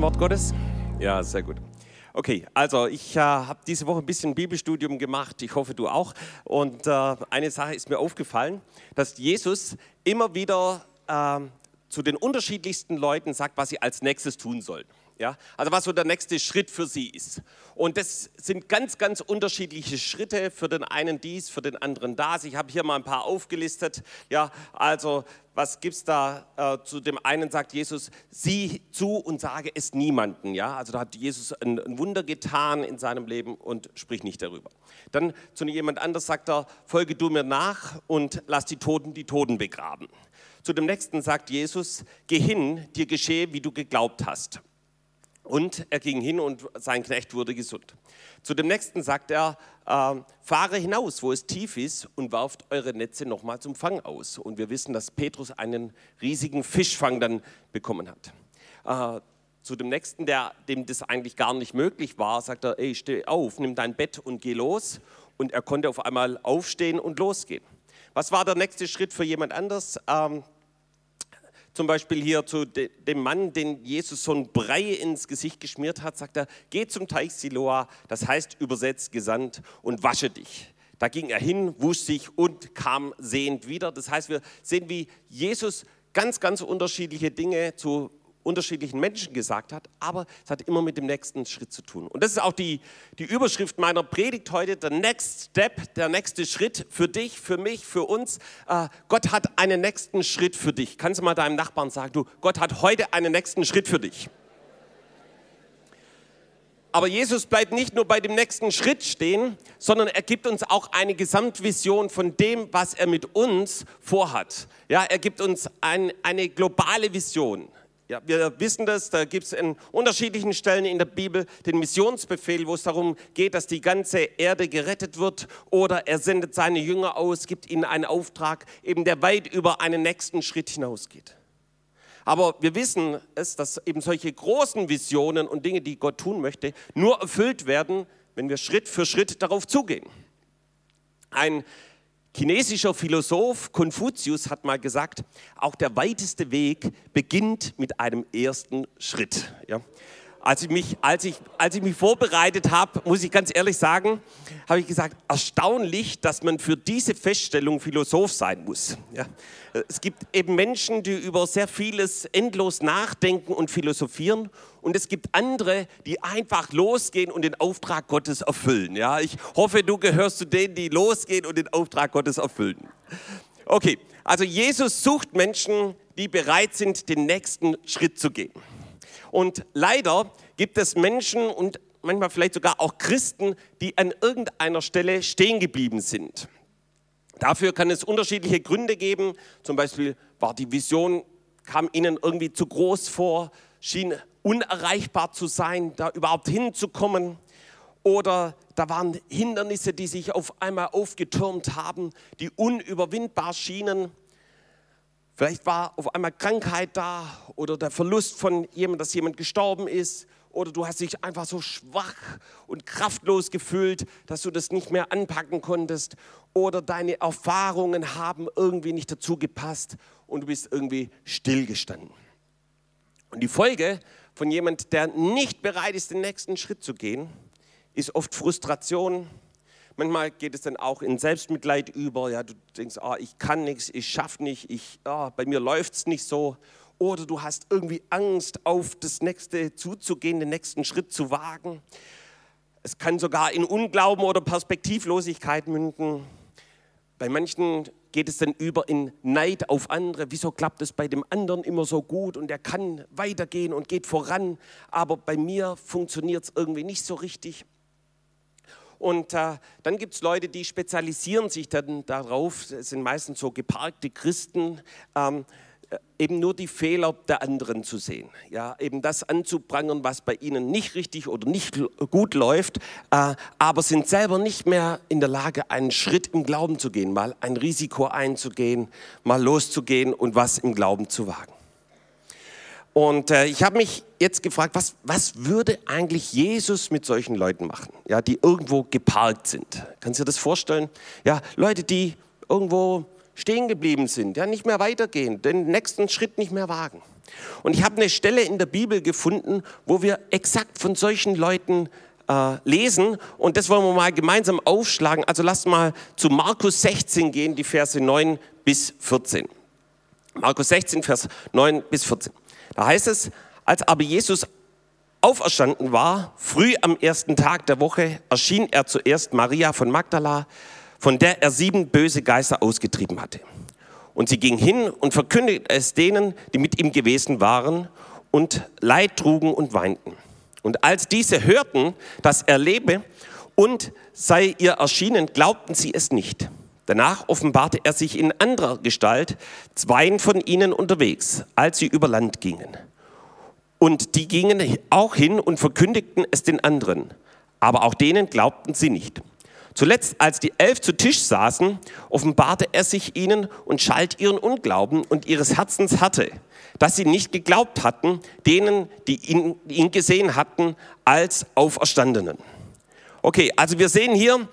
im Wort Gottes? Ja, sehr gut. Okay, also ich äh, habe diese Woche ein bisschen Bibelstudium gemacht. Ich hoffe, du auch. Und äh, eine Sache ist mir aufgefallen, dass Jesus immer wieder äh, zu den unterschiedlichsten Leuten sagt, was sie als nächstes tun sollen. Ja? Also was so der nächste Schritt für sie ist. Und das sind ganz, ganz unterschiedliche Schritte. Für den einen dies, für den anderen das. Ich habe hier mal ein paar aufgelistet. Ja, also was gibt es da? Äh, zu dem einen sagt Jesus, sieh zu und sage es niemanden. Ja, also da hat Jesus ein, ein Wunder getan in seinem Leben und sprich nicht darüber. Dann zu jemand anders sagt er, folge du mir nach und lass die Toten die Toten begraben. Zu dem nächsten sagt Jesus, geh hin, dir geschehe, wie du geglaubt hast. Und er ging hin und sein Knecht wurde gesund. Zu dem nächsten sagt er, äh, fahre hinaus, wo es tief ist und werft eure Netze nochmal zum Fang aus. Und wir wissen, dass Petrus einen riesigen Fischfang dann bekommen hat. Äh, zu dem nächsten, der, dem das eigentlich gar nicht möglich war, sagt er, ey, steh auf, nimm dein Bett und geh los. Und er konnte auf einmal aufstehen und losgehen. Was war der nächste Schritt für jemand anders? Ähm, zum Beispiel hier zu dem Mann, den Jesus so ein Brei ins Gesicht geschmiert hat, sagt er, geh zum Teich Siloa, das heißt übersetzt gesandt, und wasche dich. Da ging er hin, wusch sich und kam sehend wieder. Das heißt, wir sehen, wie Jesus ganz, ganz unterschiedliche Dinge zu unterschiedlichen Menschen gesagt hat, aber es hat immer mit dem nächsten Schritt zu tun. Und das ist auch die, die Überschrift meiner Predigt heute, der Next Step, der nächste Schritt für dich, für mich, für uns. Äh, Gott hat einen nächsten Schritt für dich. Kannst du mal deinem Nachbarn sagen, du, Gott hat heute einen nächsten Schritt für dich. Aber Jesus bleibt nicht nur bei dem nächsten Schritt stehen, sondern er gibt uns auch eine Gesamtvision von dem, was er mit uns vorhat. Ja, er gibt uns ein, eine globale Vision. Ja, wir wissen das, da gibt es in unterschiedlichen Stellen in der Bibel den Missionsbefehl, wo es darum geht, dass die ganze Erde gerettet wird oder er sendet seine Jünger aus, gibt ihnen einen Auftrag, eben der weit über einen nächsten Schritt hinausgeht. Aber wir wissen es, dass eben solche großen Visionen und Dinge, die Gott tun möchte, nur erfüllt werden, wenn wir Schritt für Schritt darauf zugehen. Ein chinesischer Philosoph Konfuzius hat mal gesagt, auch der weiteste Weg beginnt mit einem ersten Schritt. Ja? Als, ich mich, als, ich, als ich mich vorbereitet habe, muss ich ganz ehrlich sagen, habe ich gesagt, erstaunlich, dass man für diese Feststellung Philosoph sein muss. Ja? Es gibt eben Menschen, die über sehr vieles endlos nachdenken und philosophieren und es gibt andere, die einfach losgehen und den Auftrag Gottes erfüllen. Ja, ich hoffe, du gehörst zu denen, die losgehen und den Auftrag Gottes erfüllen. Okay, also Jesus sucht Menschen, die bereit sind, den nächsten Schritt zu gehen. Und leider gibt es Menschen und manchmal vielleicht sogar auch Christen, die an irgendeiner Stelle stehen geblieben sind. Dafür kann es unterschiedliche Gründe geben. Zum Beispiel war die Vision, kam ihnen irgendwie zu groß vor, schien unerreichbar zu sein, da überhaupt hinzukommen. Oder da waren Hindernisse, die sich auf einmal aufgetürmt haben, die unüberwindbar schienen. Vielleicht war auf einmal Krankheit da oder der Verlust von jemandem, dass jemand gestorben ist. Oder du hast dich einfach so schwach und kraftlos gefühlt, dass du das nicht mehr anpacken konntest. Oder deine Erfahrungen haben irgendwie nicht dazu gepasst und du bist irgendwie stillgestanden. Und die Folge von jemand, der nicht bereit ist, den nächsten Schritt zu gehen, ist oft Frustration. Manchmal geht es dann auch in Selbstmitleid über. Ja, du denkst, oh, ich kann nichts, ich schaffe nicht, ich, oh, bei mir läuft es nicht so. Oder du hast irgendwie Angst, auf das nächste zuzugehen, den nächsten Schritt zu wagen. Es kann sogar in Unglauben oder Perspektivlosigkeit münden. Bei manchen geht es dann über in Neid auf andere. Wieso klappt es bei dem anderen immer so gut und er kann weitergehen und geht voran, aber bei mir funktioniert es irgendwie nicht so richtig. Und äh, dann gibt es Leute, die spezialisieren sich dann darauf, es sind meistens so geparkte Christen, ähm, äh, eben nur die Fehler der anderen zu sehen. Ja, eben das anzuprangern, was bei ihnen nicht richtig oder nicht gut läuft, äh, aber sind selber nicht mehr in der Lage, einen Schritt im Glauben zu gehen, mal ein Risiko einzugehen, mal loszugehen und was im Glauben zu wagen. Und äh, ich habe mich jetzt gefragt, was, was würde eigentlich Jesus mit solchen Leuten machen, ja, die irgendwo geparkt sind? Kannst du dir das vorstellen? Ja, Leute, die irgendwo stehen geblieben sind, ja, nicht mehr weitergehen, den nächsten Schritt nicht mehr wagen. Und ich habe eine Stelle in der Bibel gefunden, wo wir exakt von solchen Leuten äh, lesen. Und das wollen wir mal gemeinsam aufschlagen. Also lasst mal zu Markus 16 gehen, die Verse 9 bis 14. Markus 16, Vers 9 bis 14. Da heißt es, als aber Jesus auferstanden war, früh am ersten Tag der Woche, erschien er zuerst Maria von Magdala, von der er sieben böse Geister ausgetrieben hatte. Und sie ging hin und verkündigte es denen, die mit ihm gewesen waren und Leid trugen und weinten. Und als diese hörten, dass er lebe und sei ihr erschienen, glaubten sie es nicht. Danach offenbarte er sich in anderer Gestalt zweien von ihnen unterwegs, als sie über Land gingen. Und die gingen auch hin und verkündigten es den anderen. Aber auch denen glaubten sie nicht. Zuletzt, als die elf zu Tisch saßen, offenbarte er sich ihnen und schalt ihren Unglauben und ihres Herzens Härte, dass sie nicht geglaubt hatten, denen, die ihn, ihn gesehen hatten, als Auferstandenen. Okay, also wir sehen hier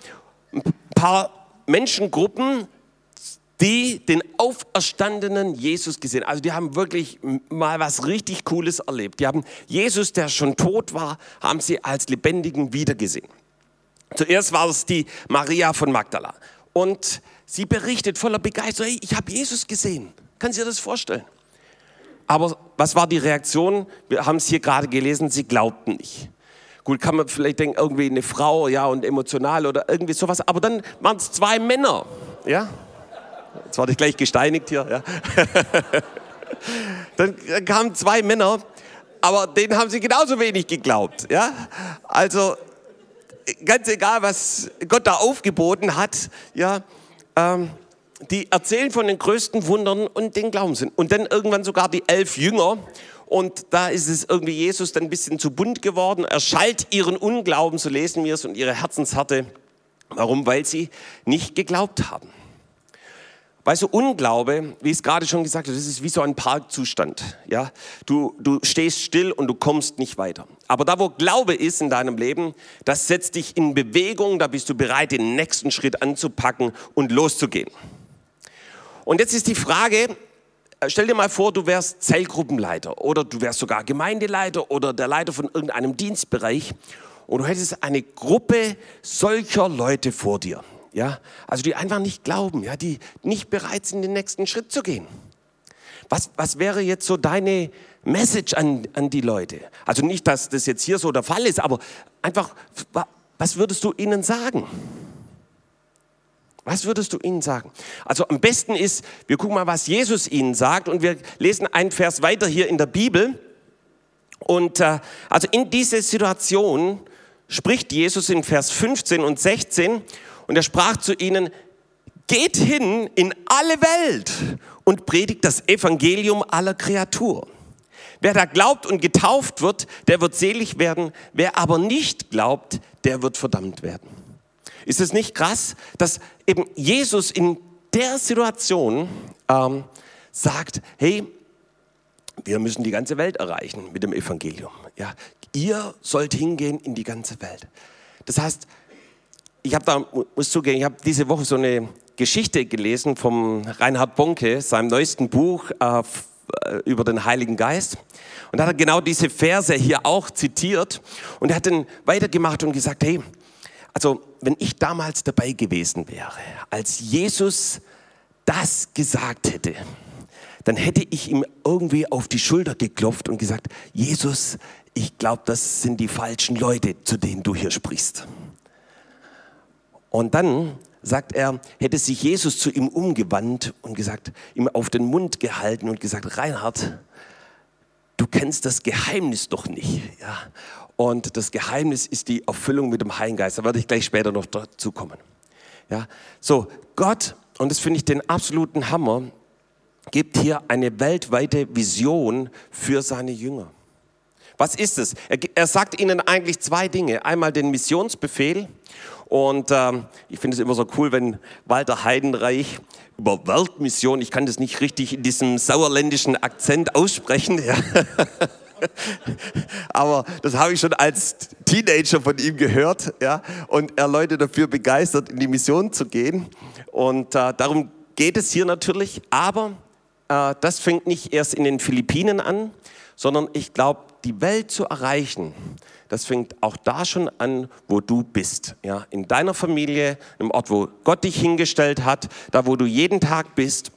ein paar Menschengruppen, die den auferstandenen Jesus gesehen. Also die haben wirklich mal was richtig Cooles erlebt. Die haben Jesus, der schon tot war, haben sie als lebendigen wiedergesehen. Zuerst war es die Maria von Magdala und sie berichtet voller Begeisterung, hey, ich habe Jesus gesehen. Kann Sie dir das vorstellen? Aber was war die Reaktion? Wir haben es hier gerade gelesen, sie glaubten nicht. Gut, kann man vielleicht denken, irgendwie eine Frau, ja, und emotional oder irgendwie sowas. Aber dann waren es zwei Männer, ja. Jetzt werde ich gleich gesteinigt hier. Ja. Dann kamen zwei Männer, aber denen haben sie genauso wenig geglaubt. Ja? Also ganz egal, was Gott da aufgeboten hat, ja, ähm, die erzählen von den größten Wundern und den Glauben sind. Und dann irgendwann sogar die elf Jünger. Und da ist es irgendwie Jesus dann ein bisschen zu bunt geworden. Er schallt ihren Unglauben, so lesen wir es, und ihre Herzenshärte. Warum? Weil sie nicht geglaubt haben. Weißt du, Unglaube, wie es gerade schon gesagt habe, das ist wie so ein Parkzustand. Ja? Du, du stehst still und du kommst nicht weiter. Aber da, wo Glaube ist in deinem Leben, das setzt dich in Bewegung, da bist du bereit, den nächsten Schritt anzupacken und loszugehen. Und jetzt ist die Frage, stell dir mal vor, du wärst Zellgruppenleiter oder du wärst sogar Gemeindeleiter oder der Leiter von irgendeinem Dienstbereich und du hättest eine Gruppe solcher Leute vor dir ja, also die einfach nicht glauben, ja, die nicht bereit sind, den nächsten Schritt zu gehen. Was, was wäre jetzt so deine Message an, an die Leute? Also nicht, dass das jetzt hier so der Fall ist, aber einfach, was würdest du ihnen sagen? Was würdest du ihnen sagen? Also am besten ist, wir gucken mal, was Jesus ihnen sagt und wir lesen einen Vers weiter hier in der Bibel. Und äh, also in diese Situation spricht Jesus in Vers 15 und 16 und er sprach zu ihnen, geht hin in alle Welt und predigt das Evangelium aller Kreatur. Wer da glaubt und getauft wird, der wird selig werden. Wer aber nicht glaubt, der wird verdammt werden. Ist es nicht krass, dass eben Jesus in der Situation ähm, sagt, hey, wir müssen die ganze Welt erreichen mit dem Evangelium. Ja, ihr sollt hingehen in die ganze Welt. Das heißt, ich habe da, muss zugeben, ich habe diese Woche so eine Geschichte gelesen vom Reinhard Bonke, seinem neuesten Buch äh, äh, über den Heiligen Geist. Und da hat er genau diese Verse hier auch zitiert. Und er hat dann weitergemacht und gesagt, hey, also wenn ich damals dabei gewesen wäre, als Jesus das gesagt hätte, dann hätte ich ihm irgendwie auf die Schulter geklopft und gesagt, Jesus, ich glaube, das sind die falschen Leute, zu denen du hier sprichst. Und dann sagt er, hätte sich Jesus zu ihm umgewandt und gesagt, ihm auf den Mund gehalten und gesagt, Reinhard, du kennst das Geheimnis doch nicht. Ja? Und das Geheimnis ist die Erfüllung mit dem Heiligen Geist. Da werde ich gleich später noch dazu kommen. Ja? So, Gott, und das finde ich den absoluten Hammer, gibt hier eine weltweite Vision für seine Jünger. Was ist es? Er, er sagt ihnen eigentlich zwei Dinge. Einmal den Missionsbefehl und ähm, ich finde es immer so cool, wenn Walter Heidenreich über Weltmission, ich kann das nicht richtig in diesem sauerländischen Akzent aussprechen, ja. aber das habe ich schon als Teenager von ihm gehört, ja, und er Leute dafür begeistert, in die Mission zu gehen. Und äh, darum geht es hier natürlich. Aber äh, das fängt nicht erst in den Philippinen an, sondern ich glaube, die Welt zu erreichen, das fängt auch da schon an, wo du bist. Ja, in deiner Familie, im Ort, wo Gott dich hingestellt hat, da wo du jeden Tag bist.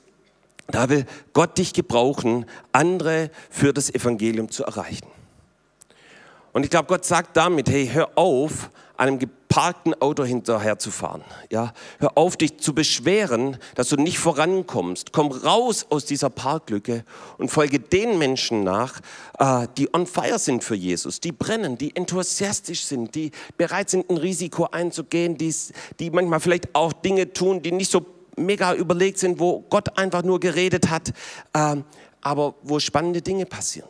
Da will Gott dich gebrauchen, andere für das Evangelium zu erreichen. Und ich glaube, Gott sagt damit, hey, hör auf, einem geparkten Auto hinterher zu fahren. Ja, hör auf, dich zu beschweren, dass du nicht vorankommst. Komm raus aus dieser Parklücke und folge den Menschen nach, äh, die on fire sind für Jesus, die brennen, die enthusiastisch sind, die bereit sind, ein Risiko einzugehen, die, die manchmal vielleicht auch Dinge tun, die nicht so mega überlegt sind, wo Gott einfach nur geredet hat, äh, aber wo spannende Dinge passieren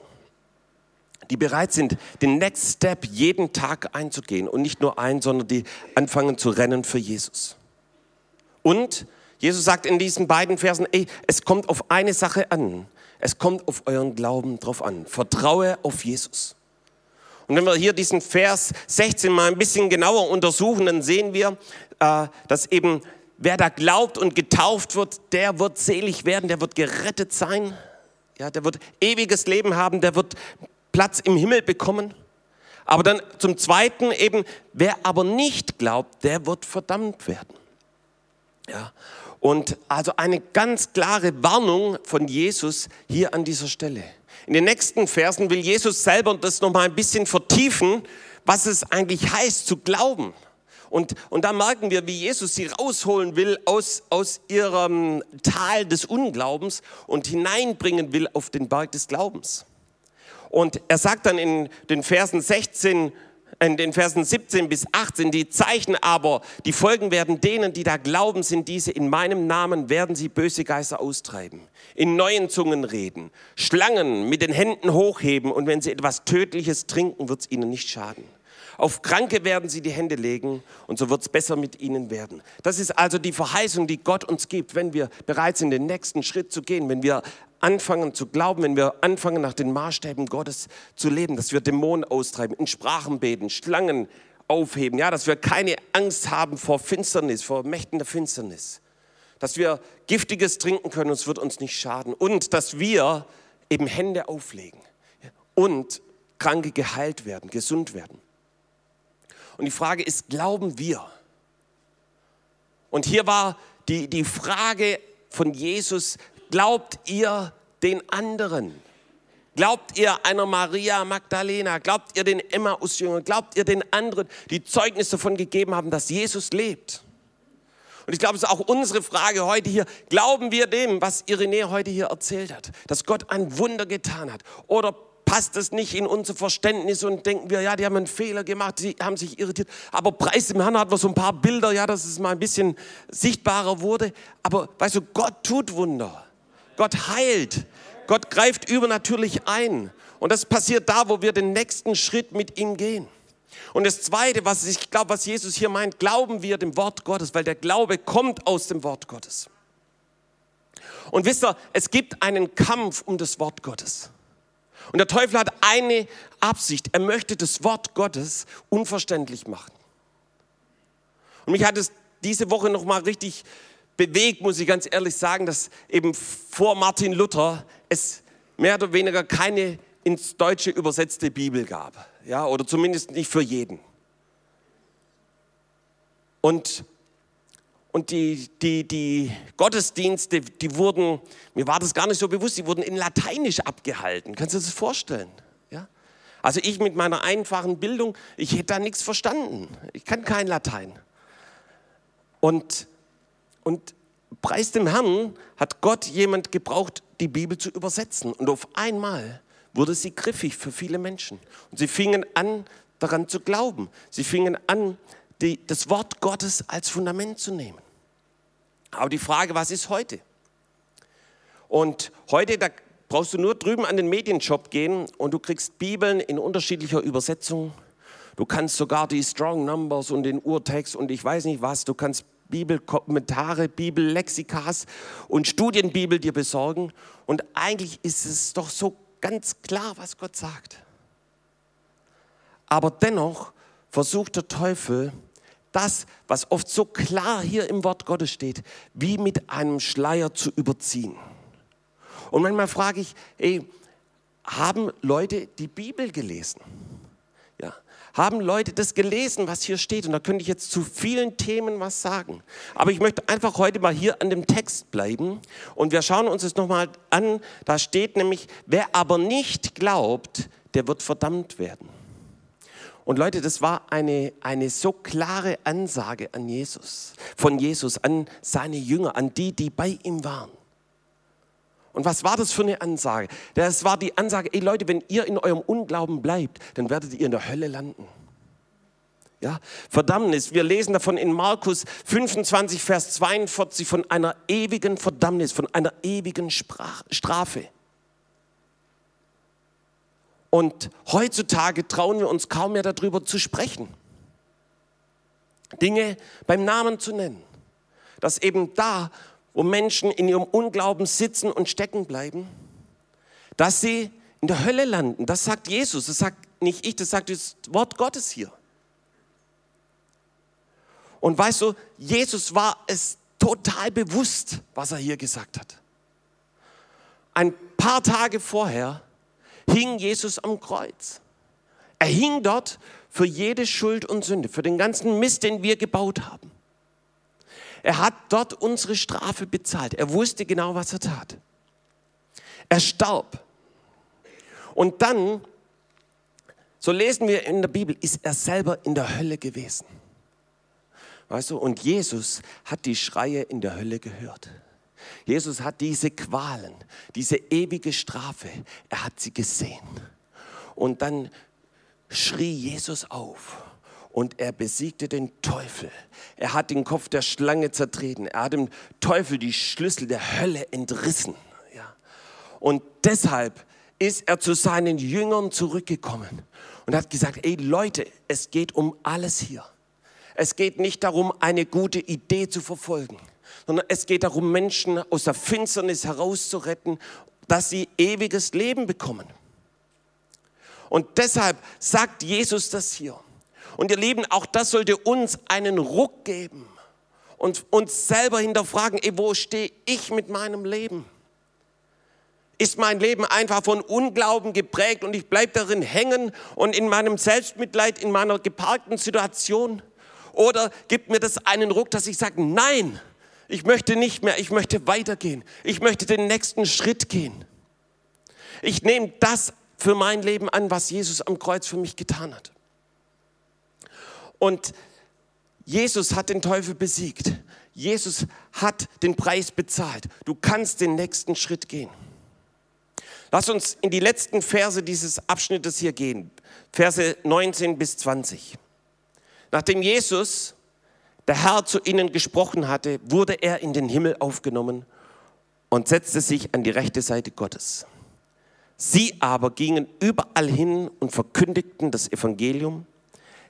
die bereit sind, den Next Step jeden Tag einzugehen und nicht nur ein, sondern die anfangen zu rennen für Jesus. Und Jesus sagt in diesen beiden Versen, ey, es kommt auf eine Sache an. Es kommt auf euren Glauben drauf an. Vertraue auf Jesus. Und wenn wir hier diesen Vers 16 mal ein bisschen genauer untersuchen, dann sehen wir, äh, dass eben wer da glaubt und getauft wird, der wird selig werden, der wird gerettet sein. Ja, der wird ewiges Leben haben, der wird Platz im Himmel bekommen. Aber dann zum Zweiten eben, wer aber nicht glaubt, der wird verdammt werden. Ja. Und also eine ganz klare Warnung von Jesus hier an dieser Stelle. In den nächsten Versen will Jesus selber das nochmal ein bisschen vertiefen, was es eigentlich heißt zu glauben. Und, und da merken wir, wie Jesus sie rausholen will aus, aus ihrem Tal des Unglaubens und hineinbringen will auf den Berg des Glaubens. Und er sagt dann in den Versen 16, in den Versen 17 bis 18, die Zeichen aber, die Folgen werden denen, die da glauben, sind diese, in meinem Namen werden sie böse Geister austreiben, in neuen Zungen reden, Schlangen mit den Händen hochheben und wenn sie etwas Tödliches trinken, wird es ihnen nicht schaden. Auf Kranke werden sie die Hände legen und so wird es besser mit ihnen werden. Das ist also die Verheißung, die Gott uns gibt, wenn wir bereit sind, den nächsten Schritt zu gehen, wenn wir anfangen zu glauben, wenn wir anfangen nach den Maßstäben Gottes zu leben, dass wir Dämonen austreiben, in Sprachen beten, Schlangen aufheben, ja, dass wir keine Angst haben vor Finsternis, vor Mächten der Finsternis, dass wir Giftiges trinken können, es wird uns nicht schaden und dass wir eben Hände auflegen und Kranke geheilt werden, gesund werden. Und die Frage ist, glauben wir? Und hier war die, die Frage von Jesus, Glaubt ihr den anderen? Glaubt ihr einer Maria Magdalena? Glaubt ihr den Emmaus-Jüngern? Glaubt ihr den anderen, die Zeugnis davon gegeben haben, dass Jesus lebt? Und ich glaube, es ist auch unsere Frage heute hier. Glauben wir dem, was Irenee heute hier erzählt hat? Dass Gott ein Wunder getan hat? Oder passt es nicht in unser Verständnis und denken wir, ja, die haben einen Fehler gemacht, sie haben sich irritiert. Aber preis dem Herrn hat wir so ein paar Bilder, ja, dass es mal ein bisschen sichtbarer wurde. Aber weißt du, Gott tut Wunder. Gott heilt. Gott greift übernatürlich ein. Und das passiert da, wo wir den nächsten Schritt mit ihm gehen. Und das Zweite, was ich glaube, was Jesus hier meint, glauben wir dem Wort Gottes, weil der Glaube kommt aus dem Wort Gottes. Und wisst ihr, es gibt einen Kampf um das Wort Gottes. Und der Teufel hat eine Absicht. Er möchte das Wort Gottes unverständlich machen. Und mich hat es diese Woche noch mal richtig bewegt, muss ich ganz ehrlich sagen, dass eben vor Martin Luther es mehr oder weniger keine ins Deutsche übersetzte Bibel gab. Ja, oder zumindest nicht für jeden. Und, und die, die, die Gottesdienste, die wurden, mir war das gar nicht so bewusst, die wurden in Lateinisch abgehalten. Kannst du dir das vorstellen? Ja? Also ich mit meiner einfachen Bildung, ich hätte da nichts verstanden. Ich kann kein Latein. Und und preis dem Herrn hat Gott jemand gebraucht, die Bibel zu übersetzen. Und auf einmal wurde sie griffig für viele Menschen. Und sie fingen an, daran zu glauben. Sie fingen an, die, das Wort Gottes als Fundament zu nehmen. Aber die Frage, was ist heute? Und heute, da brauchst du nur drüben an den Medienshop gehen und du kriegst Bibeln in unterschiedlicher Übersetzung. Du kannst sogar die Strong Numbers und den Urtext und ich weiß nicht was, du kannst Bibelkommentare, Bibellexikas und Studienbibel dir besorgen. Und eigentlich ist es doch so ganz klar, was Gott sagt. Aber dennoch versucht der Teufel, das, was oft so klar hier im Wort Gottes steht, wie mit einem Schleier zu überziehen. Und manchmal frage ich, ey, haben Leute die Bibel gelesen? Ja, haben Leute das gelesen, was hier steht? Und da könnte ich jetzt zu vielen Themen was sagen. Aber ich möchte einfach heute mal hier an dem Text bleiben und wir schauen uns das nochmal an. Da steht nämlich, wer aber nicht glaubt, der wird verdammt werden. Und Leute, das war eine, eine so klare Ansage an Jesus, von Jesus, an seine Jünger, an die, die bei ihm waren. Und was war das für eine Ansage? Das war die Ansage, ey Leute, wenn ihr in eurem Unglauben bleibt, dann werdet ihr in der Hölle landen. Ja, Verdammnis. Wir lesen davon in Markus 25, Vers 42 von einer ewigen Verdammnis, von einer ewigen Sprach, Strafe. Und heutzutage trauen wir uns kaum mehr darüber zu sprechen. Dinge beim Namen zu nennen. Dass eben da, wo Menschen in ihrem Unglauben sitzen und stecken bleiben, dass sie in der Hölle landen. Das sagt Jesus, das sagt nicht ich, das sagt das Wort Gottes hier. Und weißt du, Jesus war es total bewusst, was er hier gesagt hat. Ein paar Tage vorher hing Jesus am Kreuz. Er hing dort für jede Schuld und Sünde, für den ganzen Mist, den wir gebaut haben. Er hat dort unsere Strafe bezahlt. Er wusste genau, was er tat. Er starb. Und dann, so lesen wir in der Bibel, ist er selber in der Hölle gewesen. Weißt du, und Jesus hat die Schreie in der Hölle gehört. Jesus hat diese Qualen, diese ewige Strafe, er hat sie gesehen. Und dann schrie Jesus auf und er besiegte den Teufel. Er hat den Kopf der Schlange zertreten. Er hat dem Teufel die Schlüssel der Hölle entrissen. Ja. Und deshalb ist er zu seinen Jüngern zurückgekommen und hat gesagt, ey Leute, es geht um alles hier. Es geht nicht darum, eine gute Idee zu verfolgen, sondern es geht darum, Menschen aus der Finsternis herauszuretten, dass sie ewiges Leben bekommen. Und deshalb sagt Jesus das hier. Und ihr Lieben, auch das sollte uns einen Ruck geben und uns selber hinterfragen, ey, wo stehe ich mit meinem Leben? Ist mein Leben einfach von Unglauben geprägt und ich bleibe darin hängen und in meinem Selbstmitleid, in meiner geparkten Situation? Oder gibt mir das einen Ruck, dass ich sage, nein, ich möchte nicht mehr, ich möchte weitergehen, ich möchte den nächsten Schritt gehen. Ich nehme das für mein Leben an, was Jesus am Kreuz für mich getan hat. Und Jesus hat den Teufel besiegt. Jesus hat den Preis bezahlt. Du kannst den nächsten Schritt gehen. Lass uns in die letzten Verse dieses Abschnittes hier gehen. Verse 19 bis 20. Nachdem Jesus, der Herr, zu ihnen gesprochen hatte, wurde er in den Himmel aufgenommen und setzte sich an die rechte Seite Gottes. Sie aber gingen überall hin und verkündigten das Evangelium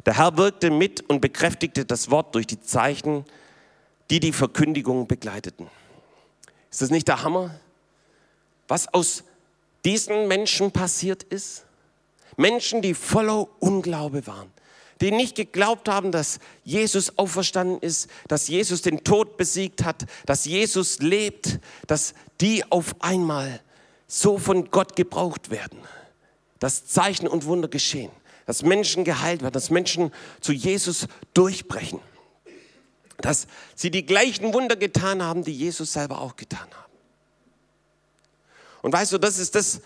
der Herr wirkte mit und bekräftigte das Wort durch die Zeichen, die die Verkündigung begleiteten. Ist das nicht der Hammer? Was aus diesen Menschen passiert ist? Menschen, die voller Unglaube waren, die nicht geglaubt haben, dass Jesus auferstanden ist, dass Jesus den Tod besiegt hat, dass Jesus lebt, dass die auf einmal so von Gott gebraucht werden, dass Zeichen und Wunder geschehen dass Menschen geheilt werden, dass Menschen zu Jesus durchbrechen, dass sie die gleichen Wunder getan haben, die Jesus selber auch getan haben. Und weißt du, das ist das,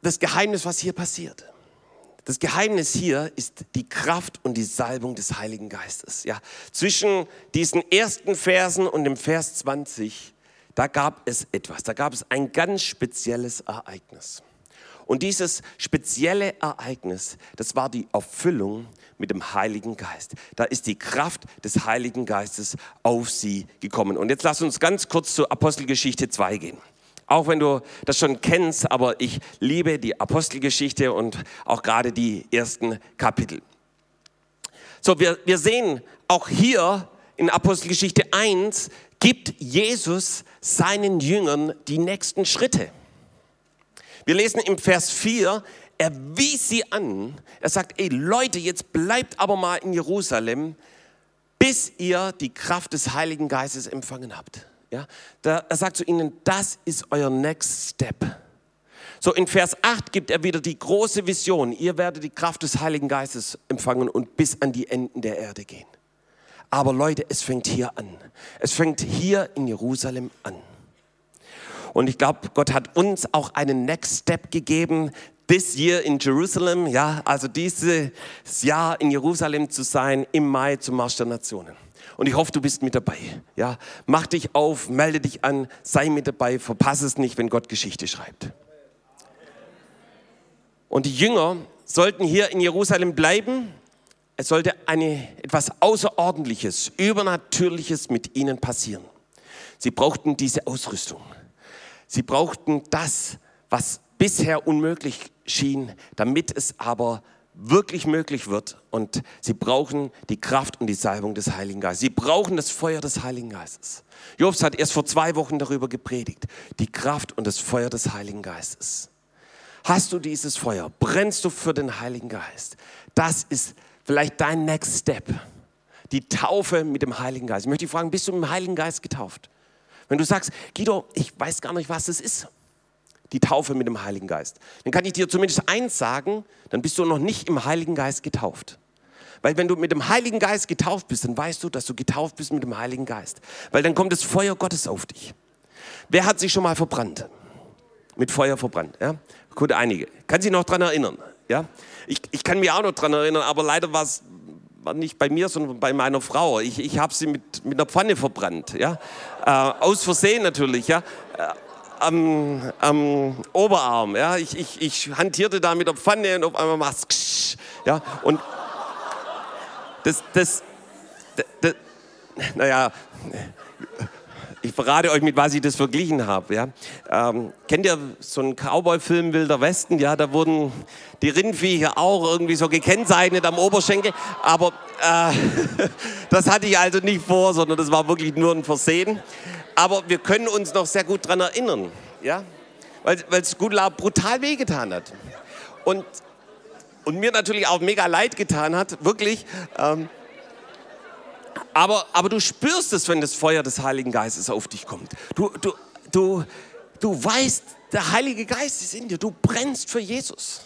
das Geheimnis, was hier passiert. Das Geheimnis hier ist die Kraft und die Salbung des Heiligen Geistes. Ja, zwischen diesen ersten Versen und dem Vers 20, da gab es etwas, da gab es ein ganz spezielles Ereignis. Und dieses spezielle Ereignis, das war die Erfüllung mit dem Heiligen Geist. Da ist die Kraft des Heiligen Geistes auf sie gekommen. Und jetzt lass uns ganz kurz zur Apostelgeschichte 2 gehen. Auch wenn du das schon kennst, aber ich liebe die Apostelgeschichte und auch gerade die ersten Kapitel. So, wir, wir sehen auch hier in Apostelgeschichte 1 gibt Jesus seinen Jüngern die nächsten Schritte. Wir lesen im Vers 4, er wies sie an. Er sagt, ey Leute, jetzt bleibt aber mal in Jerusalem, bis ihr die Kraft des Heiligen Geistes empfangen habt. Ja, er sagt zu ihnen, das ist euer Next Step. So in Vers 8 gibt er wieder die große Vision. Ihr werdet die Kraft des Heiligen Geistes empfangen und bis an die Enden der Erde gehen. Aber Leute, es fängt hier an. Es fängt hier in Jerusalem an. Und ich glaube, Gott hat uns auch einen Next Step gegeben, this year in Jerusalem, ja, also dieses Jahr in Jerusalem zu sein, im Mai zum Marsch der Nationen. Und ich hoffe, du bist mit dabei. Ja, mach dich auf, melde dich an, sei mit dabei, verpasse es nicht, wenn Gott Geschichte schreibt. Und die Jünger sollten hier in Jerusalem bleiben. Es sollte eine, etwas Außerordentliches, Übernatürliches mit ihnen passieren. Sie brauchten diese Ausrüstung. Sie brauchten das, was bisher unmöglich schien, damit es aber wirklich möglich wird. Und sie brauchen die Kraft und die Salbung des Heiligen Geistes. Sie brauchen das Feuer des Heiligen Geistes. Jobs hat erst vor zwei Wochen darüber gepredigt. Die Kraft und das Feuer des Heiligen Geistes. Hast du dieses Feuer? Brennst du für den Heiligen Geist? Das ist vielleicht dein Next Step. Die Taufe mit dem Heiligen Geist. Ich möchte dich fragen, bist du mit dem Heiligen Geist getauft? Wenn du sagst, Guido, ich weiß gar nicht, was es ist, die Taufe mit dem Heiligen Geist, dann kann ich dir zumindest eins sagen, dann bist du noch nicht im Heiligen Geist getauft. Weil wenn du mit dem Heiligen Geist getauft bist, dann weißt du, dass du getauft bist mit dem Heiligen Geist. Weil dann kommt das Feuer Gottes auf dich. Wer hat sich schon mal verbrannt? Mit Feuer verbrannt, ja? Gut, einige. Kann sich noch daran erinnern, ja? Ich, ich kann mich auch noch daran erinnern, aber leider war es nicht bei mir, sondern bei meiner Frau. Ich, ich habe sie mit, mit einer Pfanne verbrannt, ja? Äh, aus Versehen natürlich, ja? Äh, am, am, Oberarm. Ja? Ich, ich, ich hantierte da mit der Pfanne und auf einmal macht es ja? Und das, das, das, das, naja, ich verrate euch, mit was ich das verglichen habe. Ja? Ähm, kennt ihr so einen Cowboy-Film Wilder Westen? Ja, da wurden die Rindviecher auch irgendwie so gekennzeichnet am Oberschenkel. Aber äh, das hatte ich also nicht vor, sondern das war wirklich nur ein Versehen aber wir können uns noch sehr gut daran erinnern, ja? weil es Gudla brutal wehgetan hat. Und, und mir natürlich auch mega leid getan hat, wirklich. Ähm, aber, aber du spürst es, wenn das Feuer des Heiligen Geistes auf dich kommt. Du, du, du, du weißt, der Heilige Geist ist in dir. Du brennst für Jesus.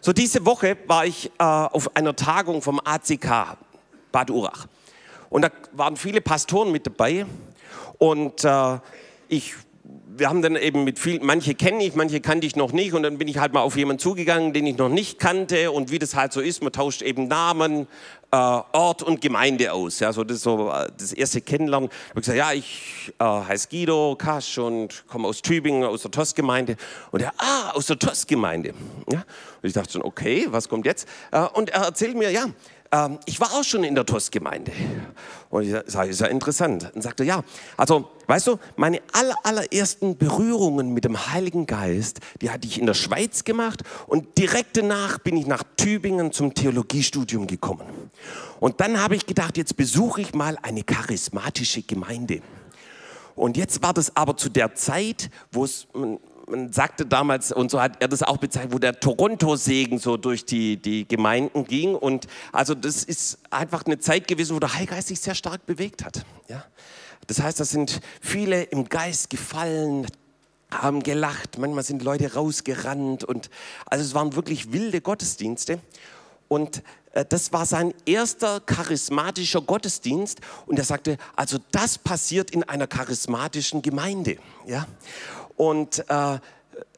So diese Woche war ich äh, auf einer Tagung vom ACK Bad Urach. Und da waren viele Pastoren mit dabei. Und äh, ich, wir haben dann eben mit vielen, manche kenne ich, manche kannte ich noch nicht. Und dann bin ich halt mal auf jemanden zugegangen, den ich noch nicht kannte. Und wie das halt so ist, man tauscht eben Namen, äh, Ort und Gemeinde aus. Ja, so das so äh, das erste Kennenlernen. Ich habe gesagt, ja, ich äh, heiße Guido Kasch und komme aus Tübingen, aus der TOS-Gemeinde. Und er, ah, aus der TOS-Gemeinde. Ja? Und ich dachte schon, okay, was kommt jetzt? Äh, und er erzählt mir, ja, ähm, ich war auch schon in der TOS-Gemeinde. Und ich sage, ist ja interessant. Und sagte, ja, also, weißt du, meine aller, allerersten Berührungen mit dem Heiligen Geist, die hatte ich in der Schweiz gemacht und direkt danach bin ich nach Tübingen zum Theologiestudium gekommen. Und dann habe ich gedacht, jetzt besuche ich mal eine charismatische Gemeinde. Und jetzt war das aber zu der Zeit, wo es man sagte damals, und so hat er das auch bezeichnet, wo der Toronto-Segen so durch die, die Gemeinden ging. Und also das ist einfach eine Zeit gewesen, wo der Heilgeist sich sehr stark bewegt hat. Ja? Das heißt, da sind viele im Geist gefallen, haben gelacht, manchmal sind Leute rausgerannt. Und also es waren wirklich wilde Gottesdienste. Und äh, das war sein erster charismatischer Gottesdienst und er sagte, also das passiert in einer charismatischen Gemeinde, ja. Und äh,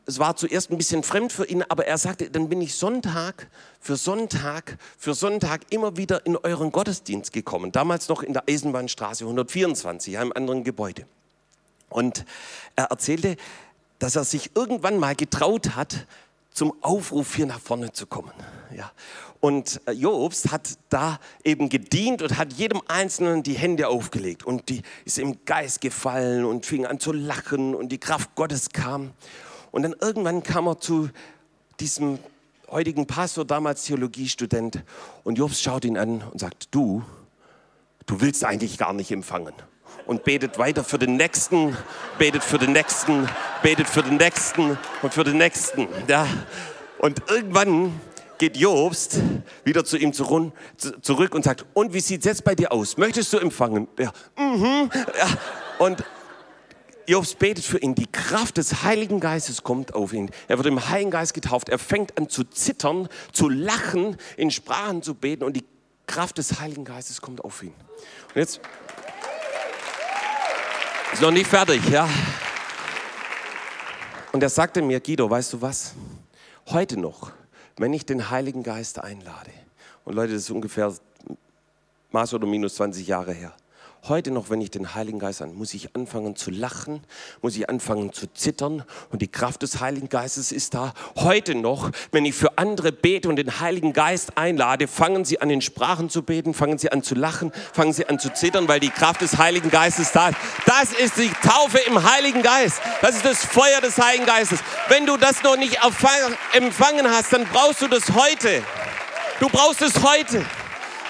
es war zuerst ein bisschen fremd für ihn, aber er sagte, dann bin ich Sonntag für Sonntag für Sonntag immer wieder in euren Gottesdienst gekommen. Damals noch in der Eisenbahnstraße 124, einem anderen Gebäude. Und er erzählte, dass er sich irgendwann mal getraut hat, zum Aufruf hier nach vorne zu kommen. Ja. Und äh, Jobst hat da eben gedient und hat jedem Einzelnen die Hände aufgelegt. Und die ist im Geist gefallen und fing an zu lachen und die Kraft Gottes kam. Und dann irgendwann kam er zu diesem heutigen Pastor, damals Theologiestudent. Und Jobst schaut ihn an und sagt, du, du willst eigentlich gar nicht empfangen. Und betet weiter für den Nächsten, betet für den Nächsten, betet für den Nächsten und für den Nächsten. Ja. Und irgendwann geht Jobst wieder zu ihm zurück und sagt, und wie sieht es jetzt bei dir aus? Möchtest du empfangen? Ja, mhm. ja. Und, Jobs betet für ihn. Die Kraft des Heiligen Geistes kommt auf ihn. Er wird im Heiligen Geist getauft. Er fängt an zu zittern, zu lachen, in Sprachen zu beten und die Kraft des Heiligen Geistes kommt auf ihn. Und jetzt ist noch nicht fertig, ja. Und er sagte mir, Guido, weißt du was? Heute noch, wenn ich den Heiligen Geist einlade, und Leute, das ist ungefähr Maß oder minus 20 Jahre her, Heute noch, wenn ich den Heiligen Geist an, muss ich anfangen zu lachen, muss ich anfangen zu zittern und die Kraft des Heiligen Geistes ist da. Heute noch, wenn ich für andere bete und den Heiligen Geist einlade, fangen sie an in Sprachen zu beten, fangen sie an zu lachen, fangen sie an zu zittern, weil die Kraft des Heiligen Geistes da ist. Das ist die Taufe im Heiligen Geist. Das ist das Feuer des Heiligen Geistes. Wenn du das noch nicht empfangen hast, dann brauchst du das heute. Du brauchst es heute.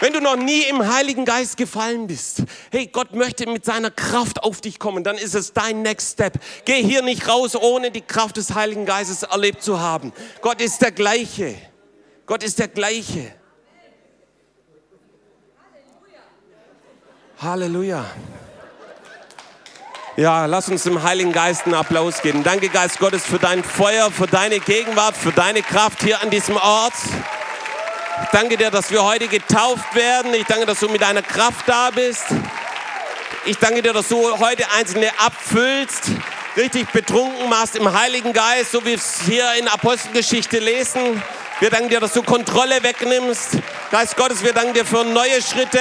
Wenn du noch nie im Heiligen Geist gefallen bist, hey, Gott möchte mit seiner Kraft auf dich kommen, dann ist es dein Next Step. Geh hier nicht raus, ohne die Kraft des Heiligen Geistes erlebt zu haben. Gott ist der gleiche. Gott ist der gleiche. Halleluja. Ja, lass uns dem Heiligen Geist einen Applaus geben. Danke, Geist Gottes, für dein Feuer, für deine Gegenwart, für deine Kraft hier an diesem Ort. Ich danke dir, dass wir heute getauft werden. Ich danke, dass du mit deiner Kraft da bist. Ich danke dir, dass du heute Einzelne abfüllst, richtig betrunken machst im Heiligen Geist, so wie wir es hier in Apostelgeschichte lesen. Wir danken dir, dass du Kontrolle wegnimmst. Geist Gottes, wir danken dir für neue Schritte.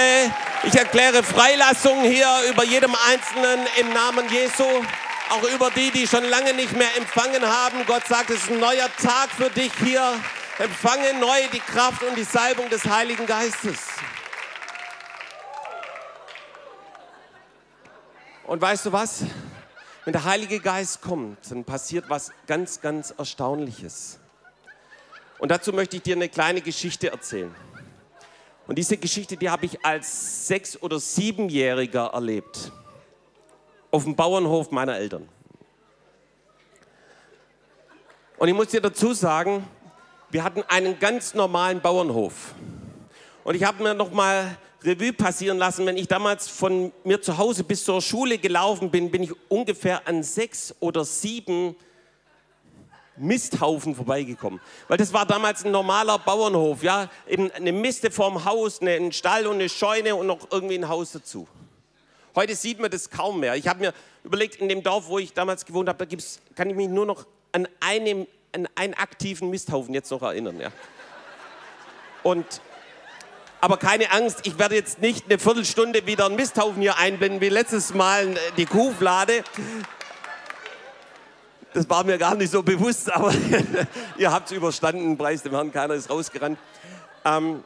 Ich erkläre Freilassung hier über jedem Einzelnen im Namen Jesu. Auch über die, die schon lange nicht mehr empfangen haben. Gott sagt, es ist ein neuer Tag für dich hier. Empfange neu die Kraft und die Salbung des Heiligen Geistes. Und weißt du was? Wenn der Heilige Geist kommt, dann passiert was ganz, ganz Erstaunliches. Und dazu möchte ich dir eine kleine Geschichte erzählen. Und diese Geschichte, die habe ich als sechs- oder siebenjähriger erlebt. Auf dem Bauernhof meiner Eltern. Und ich muss dir dazu sagen, wir hatten einen ganz normalen Bauernhof. Und ich habe mir noch mal Revue passieren lassen, wenn ich damals von mir zu Hause bis zur Schule gelaufen bin, bin ich ungefähr an sechs oder sieben Misthaufen vorbeigekommen. Weil das war damals ein normaler Bauernhof, ja, eben eine Miste vorm Haus, ein Stall und eine Scheune und noch irgendwie ein Haus dazu. Heute sieht man das kaum mehr. Ich habe mir überlegt, in dem Dorf, wo ich damals gewohnt habe, da gibt's, kann ich mich nur noch an einem an einen aktiven Misthaufen jetzt noch erinnern. Ja. Und, aber keine Angst, ich werde jetzt nicht eine Viertelstunde wieder einen Misthaufen hier einblenden, wie letztes Mal äh, die Kuhflade. Das war mir gar nicht so bewusst, aber ihr habt es überstanden, Preis dem Herrn, keiner ist rausgerannt. Ähm,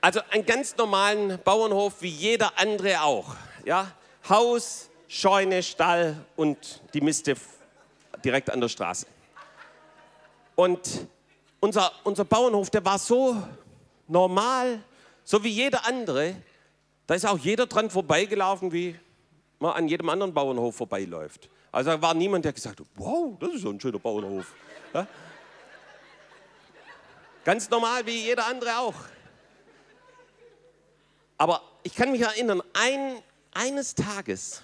also einen ganz normalen Bauernhof wie jeder andere auch. Ja? Haus, Scheune, Stall und die Miste direkt an der Straße. Und unser, unser Bauernhof, der war so normal, so wie jeder andere. Da ist auch jeder dran vorbeigelaufen, wie man an jedem anderen Bauernhof vorbeiläuft. Also da war niemand, der gesagt hat, wow, das ist so ein schöner Bauernhof. Ja? Ganz normal wie jeder andere auch. Aber ich kann mich erinnern, ein, eines Tages,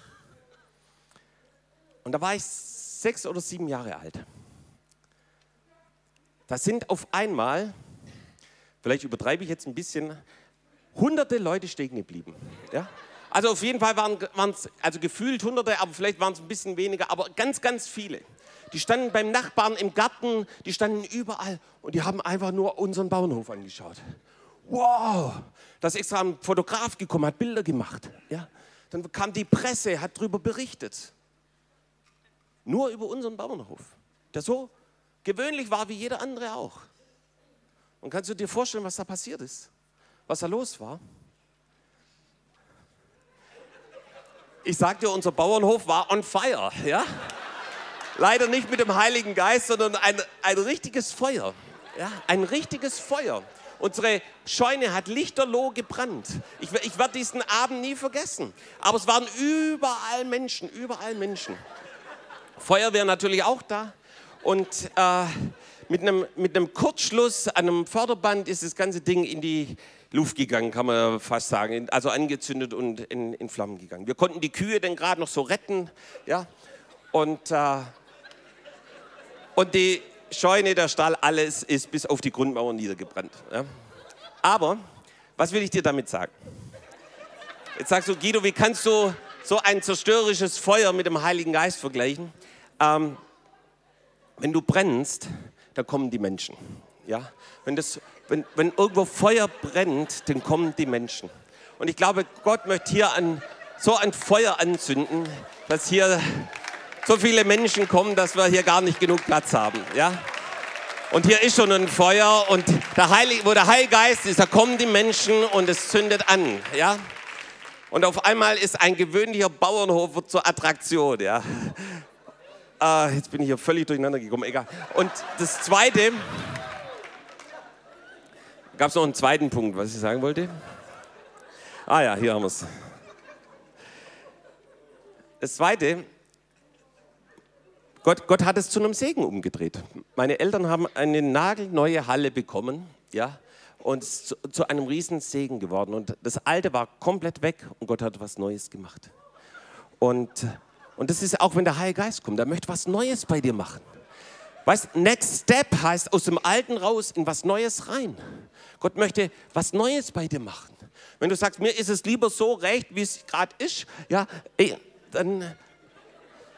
und da war ich sechs oder sieben Jahre alt. Da sind auf einmal, vielleicht übertreibe ich jetzt ein bisschen, hunderte Leute stehen geblieben. Ja? Also auf jeden Fall waren es, also gefühlt hunderte, aber vielleicht waren es ein bisschen weniger, aber ganz, ganz viele. Die standen beim Nachbarn im Garten, die standen überall und die haben einfach nur unseren Bauernhof angeschaut. Wow, da ist extra ein Fotograf gekommen, hat Bilder gemacht. Ja? Dann kam die Presse, hat darüber berichtet. Nur über unseren Bauernhof, der so gewöhnlich war wie jeder andere auch. Und kannst du dir vorstellen, was da passiert ist? Was da los war? Ich sagte, unser Bauernhof war on fire, ja? Leider nicht mit dem Heiligen Geist, sondern ein, ein richtiges Feuer. Ja, ein richtiges Feuer. Unsere Scheune hat lichterloh gebrannt. Ich, ich werde diesen Abend nie vergessen. Aber es waren überall Menschen, überall Menschen. Feuerwehr natürlich auch da. Und äh, mit, einem, mit einem Kurzschluss an einem Förderband ist das ganze Ding in die, Luft gegangen, kann man fast sagen. Also angezündet und in, in Flammen gegangen. Wir konnten die Kühe dann gerade noch so retten. Ja? Und, äh, und die Scheune, der Stall, alles ist bis auf die Grundmauer niedergebrannt. Ja? Aber, was will ich dir damit sagen? Jetzt sagst du, Guido, wie kannst du so ein zerstörerisches Feuer mit dem Heiligen Geist vergleichen? Ähm, wenn du brennst, da kommen die Menschen. Ja? Wenn, das, wenn, wenn irgendwo Feuer brennt, dann kommen die Menschen. Und ich glaube, Gott möchte hier an, so ein Feuer anzünden, dass hier so viele Menschen kommen, dass wir hier gar nicht genug Platz haben. Ja? Und hier ist schon ein Feuer und der Heilige, wo der Heilige Geist ist, da kommen die Menschen und es zündet an. Ja? Und auf einmal ist ein gewöhnlicher Bauernhof zur Attraktion. Ja? Äh, jetzt bin ich hier völlig durcheinander gekommen, egal. Und das Zweite, gab es noch einen zweiten Punkt, was ich sagen wollte? Ah ja, hier haben wir es. Das Zweite, Gott, Gott hat es zu einem Segen umgedreht. Meine Eltern haben eine nagelneue Halle bekommen, ja, und es zu, zu einem riesen Segen geworden. Und das Alte war komplett weg und Gott hat was Neues gemacht. Und und das ist auch, wenn der Heilige Geist kommt, der möchte was Neues bei dir machen. Weißt, Next Step heißt aus dem Alten raus in was Neues rein. Gott möchte was Neues bei dir machen. Wenn du sagst, mir ist es lieber so recht, wie es gerade ist, ja, ey, dann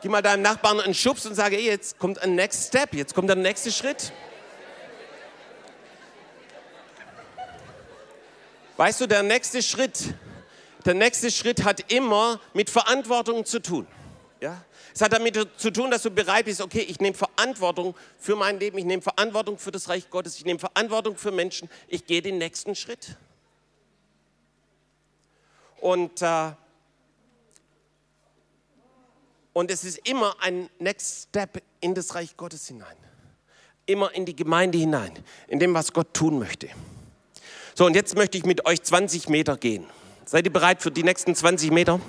gib mal deinem Nachbarn einen Schubs und sage, ey, jetzt kommt ein Next Step, jetzt kommt der nächste Schritt. Weißt du, der nächste Schritt, der nächste Schritt hat immer mit Verantwortung zu tun. Ja? Es hat damit zu tun, dass du bereit bist, okay, ich nehme Verantwortung für mein Leben, ich nehme Verantwortung für das Reich Gottes, ich nehme Verantwortung für Menschen, ich gehe den nächsten Schritt. Und, äh, und es ist immer ein Next Step in das Reich Gottes hinein. Immer in die Gemeinde hinein, in dem, was Gott tun möchte. So, und jetzt möchte ich mit euch 20 Meter gehen. Seid ihr bereit für die nächsten 20 Meter?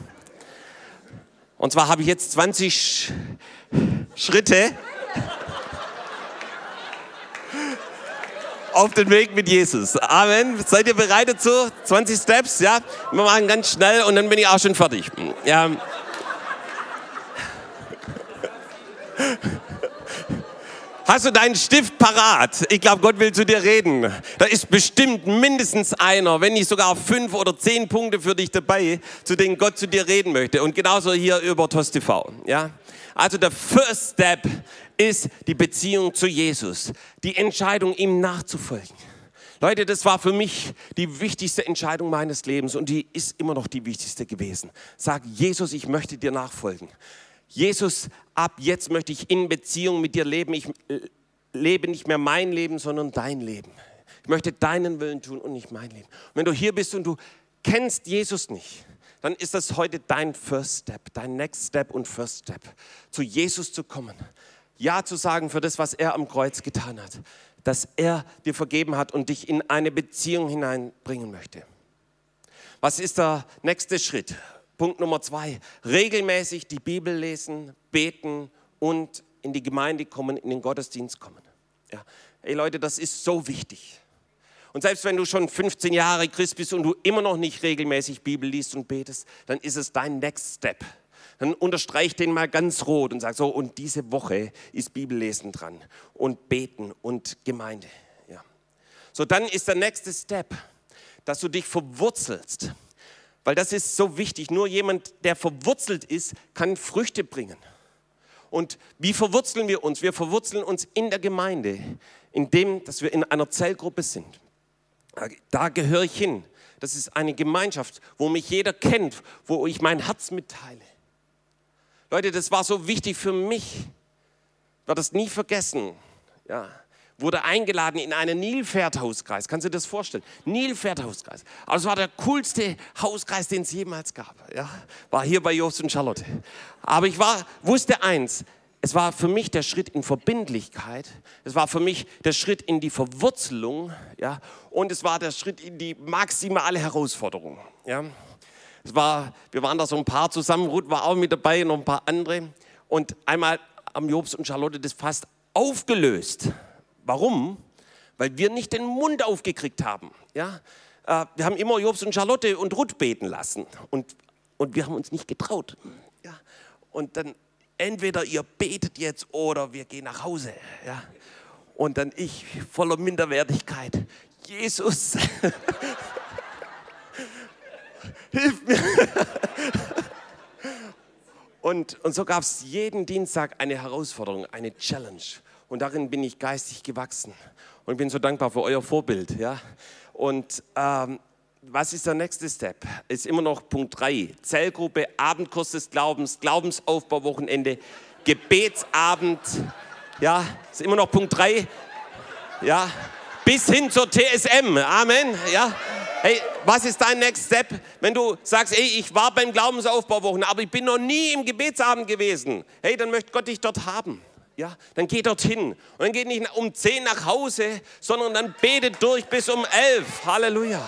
Und zwar habe ich jetzt 20 Schritte auf den Weg mit Jesus. Amen. Seid ihr bereit dazu? 20 Steps, ja? Wir machen ganz schnell und dann bin ich auch schon fertig. Ja. Hast du deinen Stift parat? Ich glaube, Gott will zu dir reden. Da ist bestimmt mindestens einer, wenn nicht sogar fünf oder zehn Punkte für dich dabei, zu denen Gott zu dir reden möchte. Und genauso hier über TOS TV. Ja? Also der First Step ist die Beziehung zu Jesus, die Entscheidung, ihm nachzufolgen. Leute, das war für mich die wichtigste Entscheidung meines Lebens und die ist immer noch die wichtigste gewesen. Sag, Jesus, ich möchte dir nachfolgen. Jesus, ab jetzt möchte ich in Beziehung mit dir leben. Ich äh, lebe nicht mehr mein Leben, sondern dein Leben. Ich möchte deinen Willen tun und nicht mein Leben. Und wenn du hier bist und du kennst Jesus nicht, dann ist das heute dein First Step, dein Next Step und First Step, zu Jesus zu kommen. Ja zu sagen für das, was er am Kreuz getan hat, dass er dir vergeben hat und dich in eine Beziehung hineinbringen möchte. Was ist der nächste Schritt? Punkt Nummer zwei, regelmäßig die Bibel lesen, beten und in die Gemeinde kommen, in den Gottesdienst kommen. Ja. Ey Leute, das ist so wichtig. Und selbst wenn du schon 15 Jahre Christ bist und du immer noch nicht regelmäßig Bibel liest und betest, dann ist es dein Next Step. Dann unterstreich den mal ganz rot und sag so, und diese Woche ist Bibellesen dran und beten und Gemeinde. Ja. So, dann ist der nächste Step, dass du dich verwurzelst weil das ist so wichtig. Nur jemand, der verwurzelt ist, kann Früchte bringen. Und wie verwurzeln wir uns? Wir verwurzeln uns in der Gemeinde, indem dass wir in einer Zellgruppe sind. Da gehöre ich hin. Das ist eine Gemeinschaft, wo mich jeder kennt, wo ich mein Herz mitteile. Leute, das war so wichtig für mich. Ich werde das nie vergessen. Ja, wurde eingeladen in einen Nilpferdhauskreis. Kannst du dir das vorstellen? Nilpferdhauskreis. Also es war der coolste Hauskreis, den es jemals gab. Ja, war hier bei Jobst und Charlotte. Aber ich war, wusste eins, es war für mich der Schritt in Verbindlichkeit, es war für mich der Schritt in die Verwurzelung, ja, und es war der Schritt in die maximale Herausforderung, ja. Es war, wir waren da so ein paar zusammen, Ruth war auch mit dabei, noch ein paar andere, und einmal am Jobst und Charlotte das fast aufgelöst. Warum? Weil wir nicht den Mund aufgekriegt haben. Ja? äh, wir haben immer Jobs und Charlotte und Ruth beten lassen. Und, und wir haben uns nicht getraut. Ja. Und dann entweder ihr betet jetzt oder wir gehen nach Hause. Ja. Und dann ich voller Minderwertigkeit. Jesus, hilf mir. Und, und so gab es jeden Dienstag eine Herausforderung, eine Challenge. Und darin bin ich geistig gewachsen. Und bin so dankbar für euer Vorbild. Ja? Und ähm, was ist der nächste Step? Ist immer noch Punkt 3. Zellgruppe, Abendkurs des Glaubens, Glaubensaufbauwochenende, Gebetsabend. Ja, ist immer noch Punkt 3. Ja, bis hin zur TSM. Amen. Ja. Hey, was ist dein Next Step? Wenn du sagst, hey, ich war beim Glaubensaufbauwochen, aber ich bin noch nie im Gebetsabend gewesen. Hey, dann möchte Gott dich dort haben. Ja, dann geh dorthin. Und dann geht nicht um 10 nach Hause, sondern dann betet durch bis um 11. Halleluja.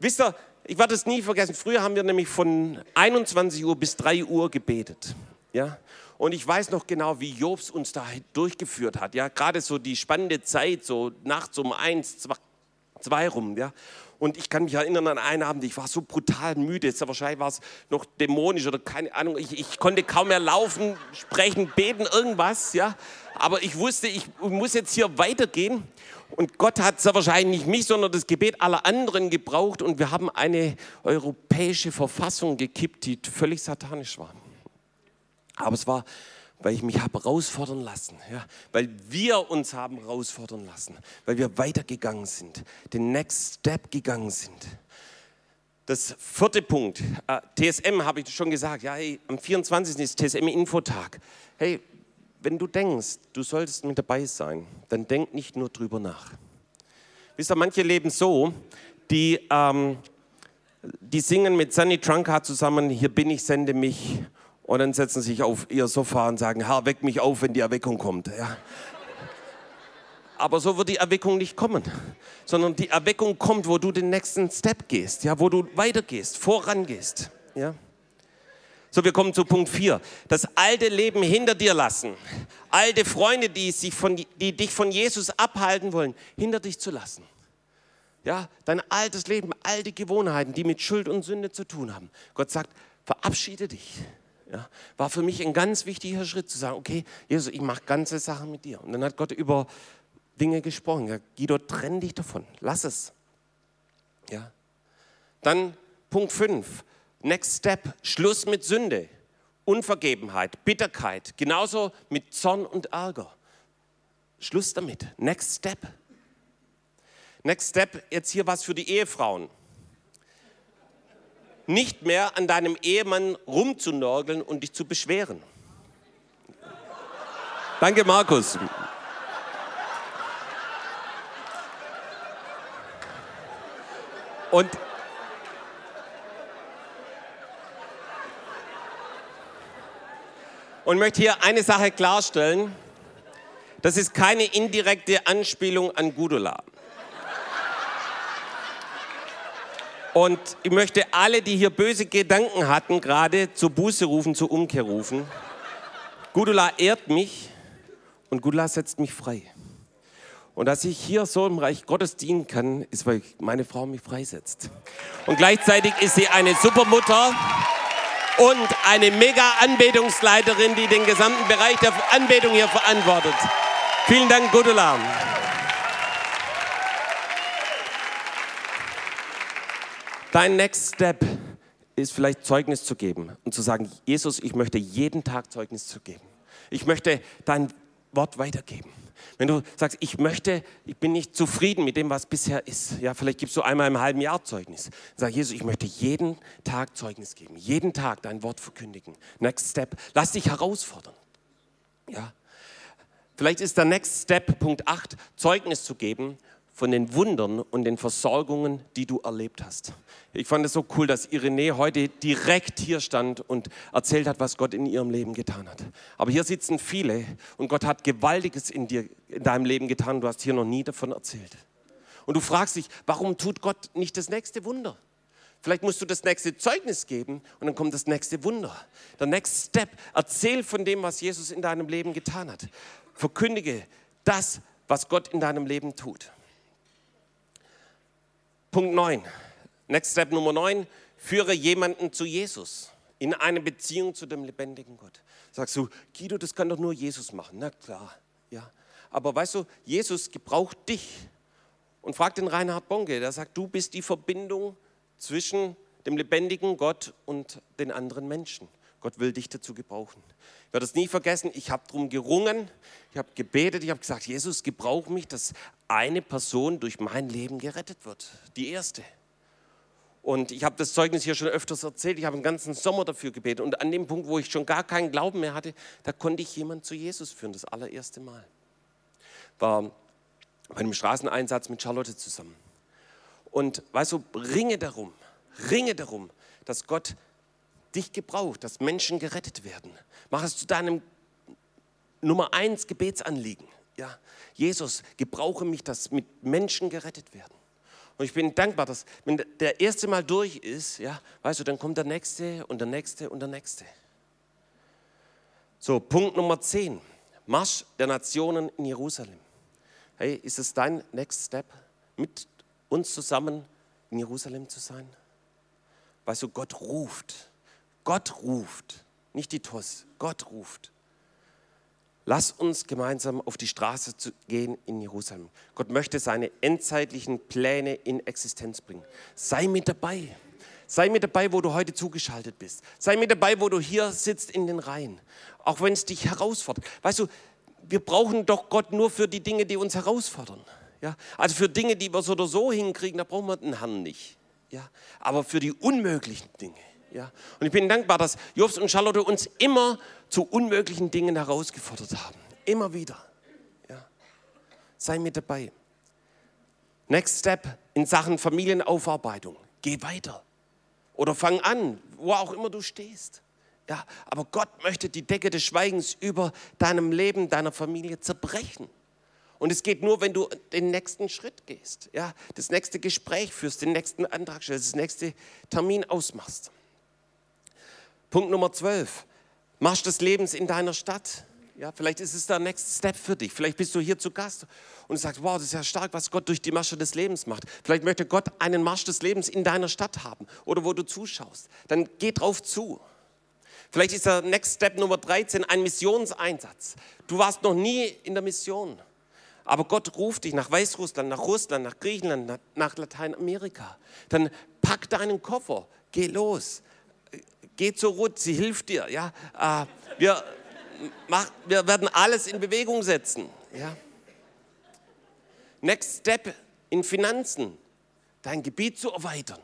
Wisst ihr, ich werde es nie vergessen. Früher haben wir nämlich von 21 Uhr bis 3 Uhr gebetet. Ja, und ich weiß noch genau, wie Jobs uns da durchgeführt hat. Ja, gerade so die spannende Zeit, so nachts um eins, zwei, zwei rum. Ja. Und ich kann mich erinnern an einen Abend, ich war so brutal müde. Jetzt wahrscheinlich war es noch dämonisch oder keine Ahnung. Ich, ich konnte kaum mehr laufen, sprechen, beten, irgendwas. Ja. Aber ich wusste, ich muss jetzt hier weitergehen. Und Gott hat sehr wahrscheinlich nicht mich, sondern das Gebet aller anderen gebraucht. Und wir haben eine europäische Verfassung gekippt, die völlig satanisch war. Aber es war weil ich mich habe herausfordern lassen, ja, weil wir uns haben herausfordern lassen, weil wir weitergegangen sind, den Next Step gegangen sind. Das vierte Punkt, äh, TSM habe ich schon gesagt, ja, hey, am 24. ist TSM-Infotag. Hey, wenn du denkst, du solltest mit dabei sein, dann denk nicht nur drüber nach. Wisst ihr, manche leben so, die, ähm, die singen mit Sunny Trunka zusammen, hier bin ich, sende mich und dann setzen sie sich auf ihr Sofa und sagen, Herr, weck mich auf, wenn die Erweckung kommt. Ja. Aber so wird die Erweckung nicht kommen, sondern die Erweckung kommt, wo du den nächsten Step gehst, ja, wo du weitergehst, vorangehst. Ja. So, wir kommen zu Punkt 4. Das alte Leben hinter dir lassen. Alte Freunde, die, sich von, die dich von Jesus abhalten wollen, hinter dich zu lassen. Ja, dein altes Leben, alte Gewohnheiten, die mit Schuld und Sünde zu tun haben. Gott sagt, verabschiede dich. Ja, war für mich ein ganz wichtiger Schritt zu sagen, okay, Jesus, ich mache ganze Sachen mit dir. Und dann hat Gott über Dinge gesprochen. Ja, Guido, trenn dich davon, lass es. Ja. Dann Punkt 5, Next Step, Schluss mit Sünde, Unvergebenheit, Bitterkeit, genauso mit Zorn und Ärger. Schluss damit, Next Step. Next Step, jetzt hier was für die Ehefrauen nicht mehr an deinem Ehemann rumzunörgeln und dich zu beschweren. Danke, Markus. Und und möchte hier eine Sache klarstellen. Das ist keine indirekte Anspielung an Gudula. Und ich möchte alle, die hier böse Gedanken hatten, gerade zur Buße rufen, zur Umkehr rufen. Gudula ehrt mich und Gudula setzt mich frei. Und dass ich hier so im Reich Gottes dienen kann, ist, weil meine Frau mich freisetzt. Und gleichzeitig ist sie eine Supermutter und eine mega Anbetungsleiterin, die den gesamten Bereich der Anbetung hier verantwortet. Vielen Dank, Gudula. Dein Next Step ist vielleicht Zeugnis zu geben und zu sagen, Jesus, ich möchte jeden Tag Zeugnis zu geben. Ich möchte dein Wort weitergeben. Wenn du sagst, ich möchte, ich bin nicht zufrieden mit dem, was bisher ist. Ja, vielleicht gibst du einmal im halben Jahr Zeugnis. Sag Jesus, ich möchte jeden Tag Zeugnis geben, jeden Tag dein Wort verkündigen. Next Step, lass dich herausfordern. Ja. Vielleicht ist der Next Step Punkt 8, Zeugnis zu geben von den Wundern und den Versorgungen, die du erlebt hast. Ich fand es so cool, dass Irene heute direkt hier stand und erzählt hat, was Gott in ihrem Leben getan hat. Aber hier sitzen viele und Gott hat Gewaltiges in dir, in deinem Leben getan. Du hast hier noch nie davon erzählt. Und du fragst dich, warum tut Gott nicht das nächste Wunder? Vielleicht musst du das nächste Zeugnis geben und dann kommt das nächste Wunder. Der Next Step. Erzähl von dem, was Jesus in deinem Leben getan hat. Verkündige das, was Gott in deinem Leben tut. Punkt 9. Next Step Nummer 9. Führe jemanden zu Jesus. In eine Beziehung zu dem lebendigen Gott. Sagst du, Guido, das kann doch nur Jesus machen. Na klar, ja. Aber weißt du, Jesus gebraucht dich. Und frag den Reinhard Bonke, der sagt, du bist die Verbindung zwischen dem lebendigen Gott und den anderen Menschen. Gott will dich dazu gebrauchen. Ich werde es nie vergessen, ich habe darum gerungen, ich habe gebetet, ich habe gesagt, Jesus, gebrauch mich, dass eine Person durch mein Leben gerettet wird. Die erste. Und ich habe das Zeugnis hier schon öfters erzählt, ich habe den ganzen Sommer dafür gebetet. Und an dem Punkt, wo ich schon gar keinen Glauben mehr hatte, da konnte ich jemanden zu Jesus führen, das allererste Mal. War bei einem Straßeneinsatz mit Charlotte zusammen. Und weißt du, ringe darum, ringe darum, dass Gott dich gebraucht, dass Menschen gerettet werden. Mach es zu deinem Nummer eins Gebetsanliegen. Ja, Jesus, gebrauche mich, dass mit Menschen gerettet werden. Und ich bin dankbar, dass wenn der erste Mal durch ist, ja, weißt du, dann kommt der nächste und der nächste und der nächste. So, Punkt Nummer 10. Marsch der Nationen in Jerusalem. Hey, ist es dein Next Step, mit uns zusammen in Jerusalem zu sein? Weißt du, Gott ruft. Gott ruft, nicht die TOS, Gott ruft. Lass uns gemeinsam auf die Straße gehen in Jerusalem. Gott möchte seine endzeitlichen Pläne in Existenz bringen. Sei mit dabei. Sei mit dabei, wo du heute zugeschaltet bist. Sei mit dabei, wo du hier sitzt in den Reihen. Auch wenn es dich herausfordert. Weißt du, wir brauchen doch Gott nur für die Dinge, die uns herausfordern. Ja? Also für Dinge, die wir so oder so hinkriegen, da brauchen wir den Herrn nicht. Ja? Aber für die unmöglichen Dinge, ja? Und ich bin dankbar, dass Jobs und Charlotte uns immer zu unmöglichen Dingen herausgefordert haben. Immer wieder. Ja? Sei mit dabei. Next Step in Sachen Familienaufarbeitung. Geh weiter. Oder fang an, wo auch immer du stehst. Ja, aber Gott möchte die Decke des Schweigens über deinem Leben, deiner Familie zerbrechen. Und es geht nur, wenn du den nächsten Schritt gehst, ja, das nächste Gespräch führst, den nächsten Antrag stellst, das nächste Termin ausmachst. Punkt Nummer 12. Marsch des Lebens in deiner Stadt. Ja, vielleicht ist es der Next Step für dich. Vielleicht bist du hier zu Gast und sagst, wow, das ist ja stark, was Gott durch die Marsche des Lebens macht. Vielleicht möchte Gott einen Marsch des Lebens in deiner Stadt haben oder wo du zuschaust. Dann geh drauf zu. Vielleicht ist der Next Step Nummer 13 ein Missionseinsatz. Du warst noch nie in der Mission. Aber Gott ruft dich nach Weißrussland, nach Russland, nach Griechenland, nach Lateinamerika. Dann pack deinen Koffer, geh los geh zur Ruth, sie hilft dir. Ja? Äh, wir, mach, wir werden alles in Bewegung setzen. Ja? Next Step in Finanzen, dein Gebiet zu erweitern.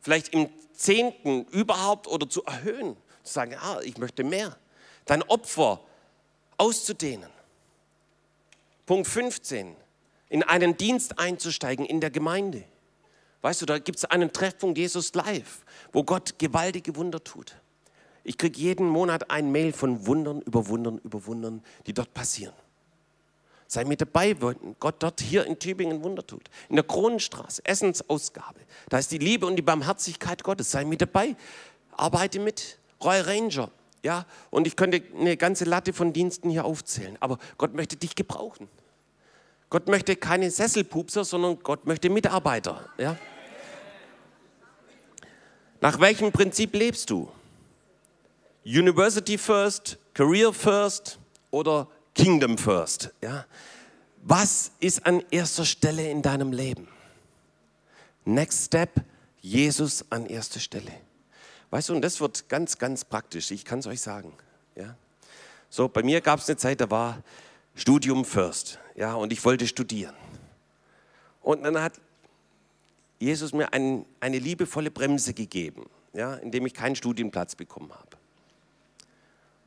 Vielleicht im Zehnten überhaupt oder zu erhöhen. Zu sagen, ah, ich möchte mehr. Dein Opfer auszudehnen. Punkt 15. In einen Dienst einzusteigen in der Gemeinde. Weißt du, da gibt es einen Treffpunkt Jesus Live, wo Gott gewaltige Wunder tut. Ich kriege jeden Monat ein Mail von Wundern über Wundern über Wundern, die dort passieren. Sei mit dabei, wenn Gott dort hier in Tübingen Wunder tut. In der Kronenstraße, Essensausgabe. Da ist die Liebe und die Barmherzigkeit Gottes. Sei mit dabei. Arbeite mit. Royal Ranger. Ja, und ich könnte eine ganze Latte von Diensten hier aufzählen. Aber Gott möchte dich gebrauchen. Gott möchte keine Sesselpupser, sondern Gott möchte Mitarbeiter. Ja? Nach welchem Prinzip lebst du? University first, Career first oder Kingdom first? Ja? Was ist an erster Stelle in deinem Leben? Next Step, Jesus an erster Stelle. Weißt du, und das wird ganz, ganz praktisch, ich kann es euch sagen. Ja? So, bei mir gab es eine Zeit, da war Studium first, ja, und ich wollte studieren. Und dann hat Jesus mir ein, eine liebevolle Bremse gegeben, ja, indem ich keinen Studienplatz bekommen habe.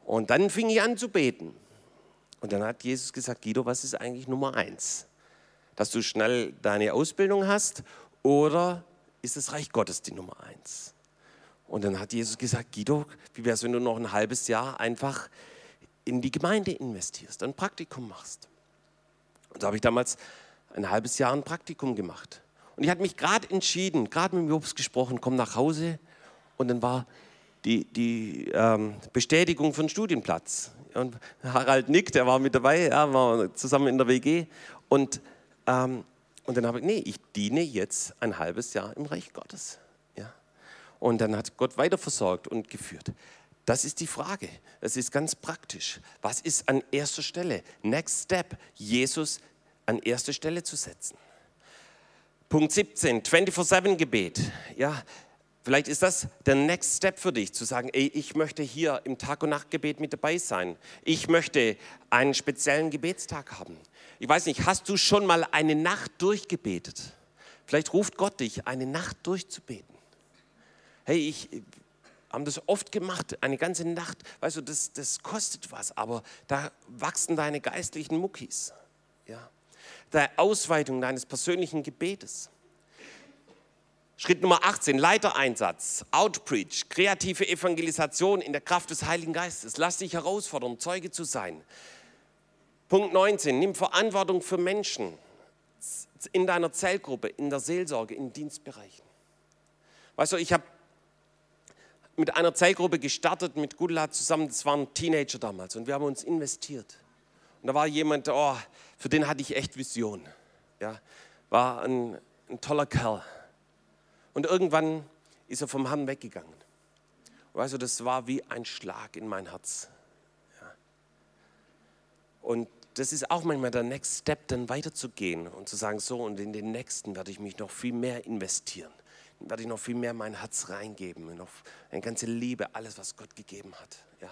Und dann fing ich an zu beten. Und dann hat Jesus gesagt, Guido, was ist eigentlich Nummer eins? Dass du schnell deine Ausbildung hast oder ist das Reich Gottes die Nummer eins? Und dann hat Jesus gesagt, Guido, wie wäre es, wenn du noch ein halbes Jahr einfach in die Gemeinde investierst, ein Praktikum machst? Und so habe ich damals ein halbes Jahr ein Praktikum gemacht. Und ich hatte mich gerade entschieden, gerade mit dem Jobs gesprochen, komm nach Hause. Und dann war die, die ähm, Bestätigung einen Studienplatz. Und Harald Nick, der war mit dabei, ja, war zusammen in der WG. Und ähm, Und dann habe ich, nee, ich diene jetzt ein halbes Jahr im Reich Gottes. Ja? Und dann hat Gott weiter versorgt und geführt. Das ist die Frage. Das ist ganz praktisch. Was ist an erster Stelle? Next Step. Jesus an erste Stelle zu setzen. Punkt 17, 24-7-Gebet. Ja, vielleicht ist das der Next Step für dich, zu sagen, ey, ich möchte hier im Tag- und Nachtgebet mit dabei sein. Ich möchte einen speziellen Gebetstag haben. Ich weiß nicht, hast du schon mal eine Nacht durchgebetet? Vielleicht ruft Gott dich, eine Nacht durchzubeten. Hey, ich haben das oft gemacht, eine ganze Nacht. Weißt du, das, das kostet was, aber da wachsen deine geistlichen Muckis. Ja der Ausweitung deines persönlichen Gebetes. Schritt Nummer 18, Leitereinsatz, Outpreach, kreative Evangelisation in der Kraft des Heiligen Geistes. Lass dich herausfordern, Zeuge zu sein. Punkt 19, nimm Verantwortung für Menschen in deiner Zellgruppe, in der Seelsorge, in Dienstbereichen. Weißt du, ich habe mit einer Zellgruppe gestartet, mit Gudula zusammen, das waren Teenager damals und wir haben uns investiert. Und da war jemand, oh, für den hatte ich echt Vision. Ja, war ein, ein toller Kerl. Und irgendwann ist er vom Herrn weggegangen. Weißt du, das war wie ein Schlag in mein Herz. Ja. Und das ist auch manchmal der Next Step, dann weiterzugehen und zu sagen, so, und in den nächsten werde ich mich noch viel mehr investieren. Dann werde ich noch viel mehr mein Herz reingeben, noch eine ganze Liebe, alles, was Gott gegeben hat. Ja.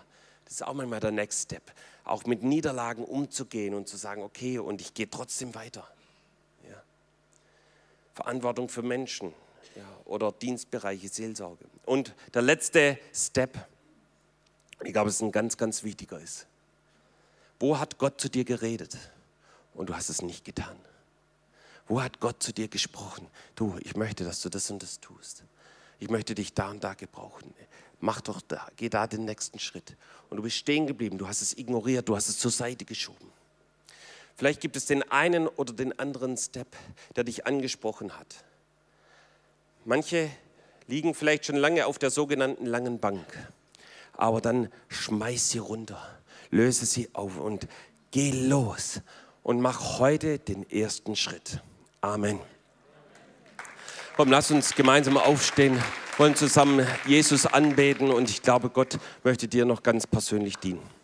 Das ist auch manchmal der Next Step. Auch mit Niederlagen umzugehen und zu sagen, okay, und ich gehe trotzdem weiter. Ja. Verantwortung für Menschen ja, oder Dienstbereiche, Seelsorge. Und der letzte Step, ich glaube, es ist ein ganz, ganz wichtiger ist. Wo hat Gott zu dir geredet und du hast es nicht getan? Wo hat Gott zu dir gesprochen? Du, ich möchte, dass du das und das tust. Ich möchte dich da und da gebrauchen mach doch da, geh da den nächsten Schritt. Und du bist stehen geblieben, du hast es ignoriert, du hast es zur Seite geschoben. Vielleicht gibt es den einen oder den anderen Step, der dich angesprochen hat. Manche liegen vielleicht schon lange auf der sogenannten langen Bank. Aber dann schmeiß sie runter, löse sie auf und geh los und mach heute den ersten Schritt. Amen. Komm, lass uns gemeinsam aufstehen wollen zusammen Jesus anbeten und ich glaube, Gott möchte dir noch ganz persönlich dienen.